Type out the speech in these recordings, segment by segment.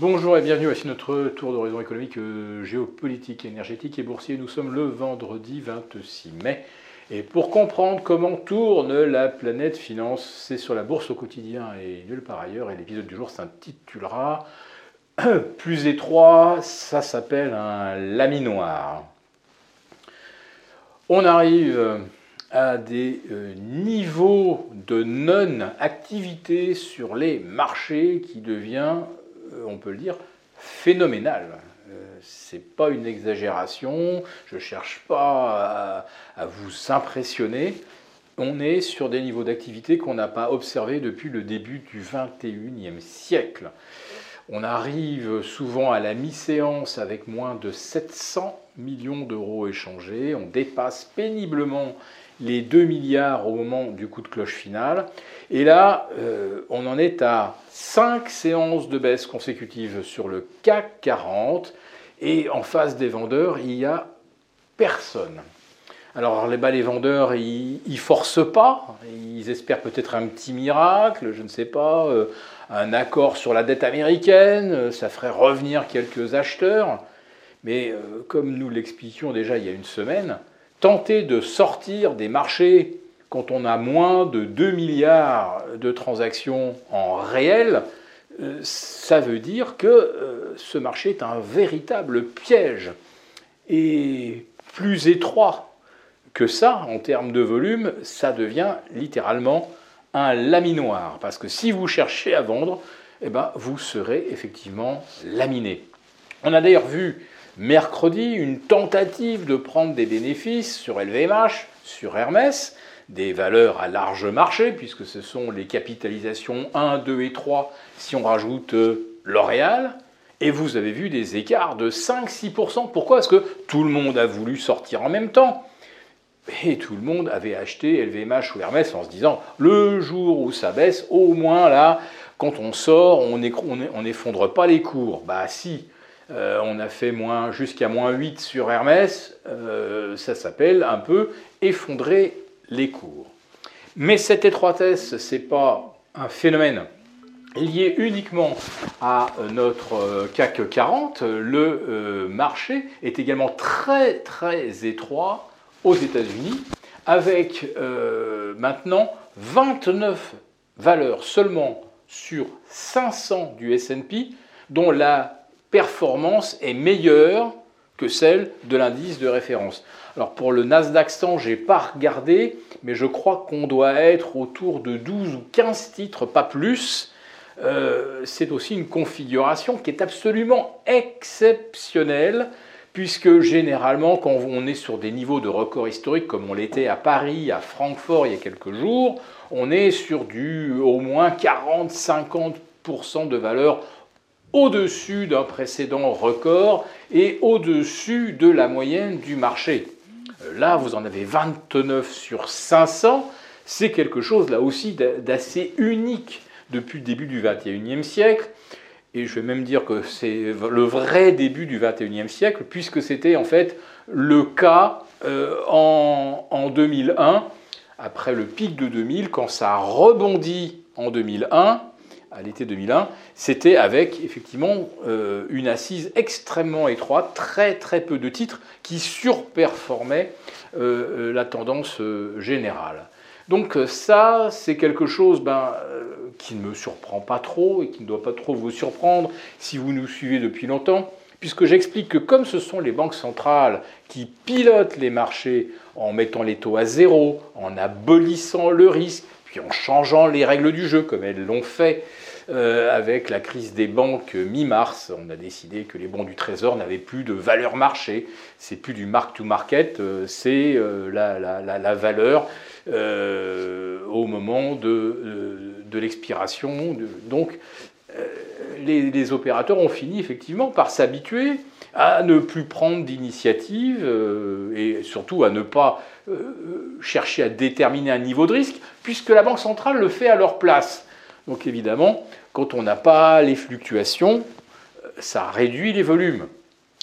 Bonjour et bienvenue, voici notre tour d'horizon économique, euh, géopolitique, énergétique et boursier. Nous sommes le vendredi 26 mai. Et pour comprendre comment tourne la planète finance, c'est sur la bourse au quotidien et nulle part ailleurs. Et l'épisode du jour s'intitulera Plus étroit, ça s'appelle un laminoir. On arrive à des euh, niveaux de non-activité sur les marchés qui devient on peut le dire, phénoménal. Euh, c'est pas une exagération, je cherche pas à, vous impressionner. On est sur des niveaux d'activité qu'on n'a pas observés depuis le début du 21e siècle. On arrive souvent à la mi-séance avec moins de 700 millions d'euros échangés. On dépasse péniblement les 2 milliards au moment du coup de cloche final. Et là, euh, on en est à 5 séances de baisse consécutives sur le CAC 40. Et en face des vendeurs, il n'y a personne. Alors les, les vendeurs, ils ne forcent pas, ils espèrent peut-être un petit miracle, je ne sais pas, euh, un accord sur la dette américaine, ça ferait revenir quelques acheteurs. Mais euh, comme nous l'expliquions déjà il y a une semaine, tenter de sortir des marchés quand on a moins de 2 milliards de transactions en réel, euh, ça veut dire que euh, ce marché est un véritable piège. Et plus étroit que ça, en termes de volume, ça devient littéralement un laminoir. Parce que si vous cherchez à vendre, eh ben, vous serez effectivement laminé. On a d'ailleurs vu mercredi une tentative de prendre des bénéfices sur LVMH, sur Hermès, des valeurs à large marché, puisque ce sont les capitalisations 1, 2 et 3 si on rajoute euh, L'Oréal. Et vous avez vu des écarts de 5-6%. Pourquoi Parce que tout le monde a voulu sortir en même temps? Et tout le monde avait acheté LVMH ou Hermès en se disant, le jour où ça baisse, au moins là, quand on sort, on n'effondre pas les cours. Bah si, euh, on a fait moins, jusqu'à moins 8 sur Hermès, euh, ça s'appelle un peu effondrer les cours. Mais cette étroitesse, ce n'est pas un phénomène lié uniquement à notre CAC 40. Le marché est également très très étroit aux États-Unis, avec euh, maintenant 29 valeurs seulement sur 500 du SP, dont la performance est meilleure que celle de l'indice de référence. Alors pour le Nasdaq 100, je n'ai pas regardé, mais je crois qu'on doit être autour de 12 ou 15 titres, pas plus. Euh, c'est aussi une configuration qui est absolument exceptionnelle, puisque généralement, quand on est sur des niveaux de record historiques, comme on l'était à Paris, à Francfort il y a quelques jours, on est sur du au moins 40-50% de valeur au-dessus d'un précédent record et au-dessus de la moyenne du marché. Là, vous en avez 29 sur 500. C'est quelque chose là aussi d'assez unique depuis le début du 21e siècle. Et je vais même dire que c'est le vrai début du 21e siècle, puisque c'était en fait le cas euh, en, en 2001, après le pic de 2000, quand ça a rebondi en 2001, à l'été 2001, c'était avec effectivement euh, une assise extrêmement étroite, très très peu de titres qui surperformaient euh, euh, la tendance générale. Donc ça, c'est quelque chose ben, qui ne me surprend pas trop et qui ne doit pas trop vous surprendre si vous nous suivez depuis longtemps, puisque j'explique que comme ce sont les banques centrales qui pilotent les marchés en mettant les taux à zéro, en abolissant le risque, puis en changeant les règles du jeu, comme elles l'ont fait euh, avec la crise des banques mi-mars, on a décidé que les bons du Trésor n'avaient plus de valeur marché. C'est plus du mark-to-market, euh, c'est euh, la, valeur au moment de, de l'expiration. Donc, les, opérateurs ont fini effectivement par s'habituer à ne plus prendre d'initiative et surtout à ne pas chercher à déterminer un niveau de risque, puisque la Banque centrale le fait à leur place. Donc évidemment, quand on n'a pas les fluctuations, ça réduit les volumes.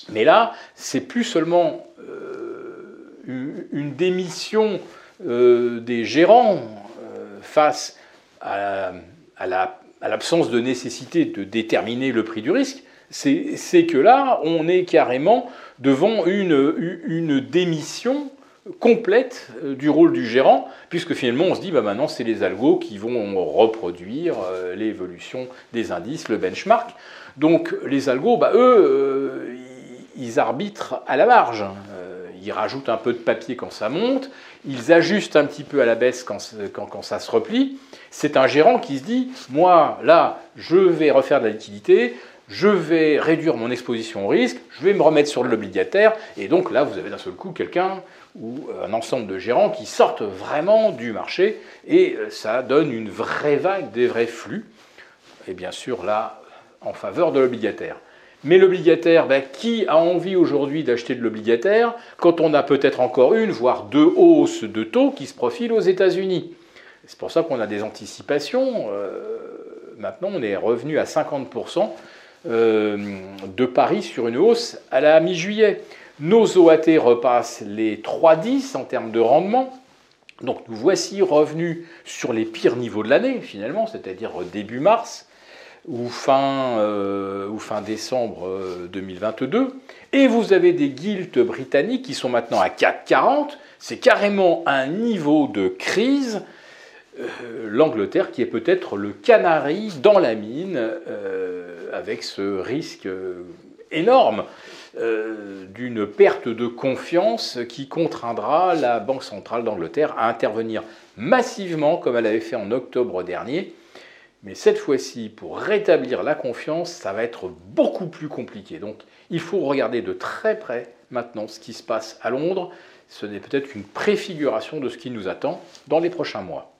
Mais là, c'est plus seulement euh, une démission euh, des gérants euh, face à, la à l'absence de nécessité de déterminer le prix du risque, c'est que là, on est carrément devant une, une démission complète euh, du rôle du gérant, puisque finalement on se dit bah maintenant c'est les algos qui vont reproduire euh, l'évolution des indices, le benchmark. Donc les algos, bah, eux, ils arbitrent à la marge. Ils rajoutent un peu de papier quand ça monte, ils ajustent un petit peu à la baisse quand, ça se replie. C'est un gérant qui se dit, moi, là, je vais refaire de la liquidité, je vais réduire mon exposition au risque, je vais me remettre sur l'obligataire, et donc là, vous avez d'un seul coup quelqu'un ou un ensemble de gérants qui sortent vraiment du marché, et ça donne une vraie vague, des vrais flux, et bien sûr là, en faveur de l'obligataire. Mais l'obligataire, ben, qui a envie aujourd'hui d'acheter de l'obligataire quand on a peut-être encore une, voire deux hausses de taux qui se profilent aux États-Unis? C'est pour ça qu'on a des anticipations. Euh, maintenant, on est revenu à 50% euh, de paris sur une hausse à la mi-juillet. Nos OAT repassent les 3,10 en termes de rendement. Donc nous voici revenus sur les pires niveaux de l'année, finalement, c'est-à-dire début mars ou fin, euh, ou fin décembre 2022. Euh, Et vous avez des guildes britanniques qui sont maintenant à 4,40. C'est carrément un niveau de crise. Euh, L'Angleterre qui est peut-être le canari dans la mine avec ce risque énorme d'une perte de confiance qui contraindra la Banque centrale d'Angleterre à intervenir massivement comme elle avait fait en octobre dernier mais cette fois-ci, pour rétablir la confiance, ça va être beaucoup plus compliqué. Donc il faut regarder de très près maintenant ce qui se passe à Londres. Ce n'est peut-être qu'une préfiguration de ce qui nous attend dans les prochains mois.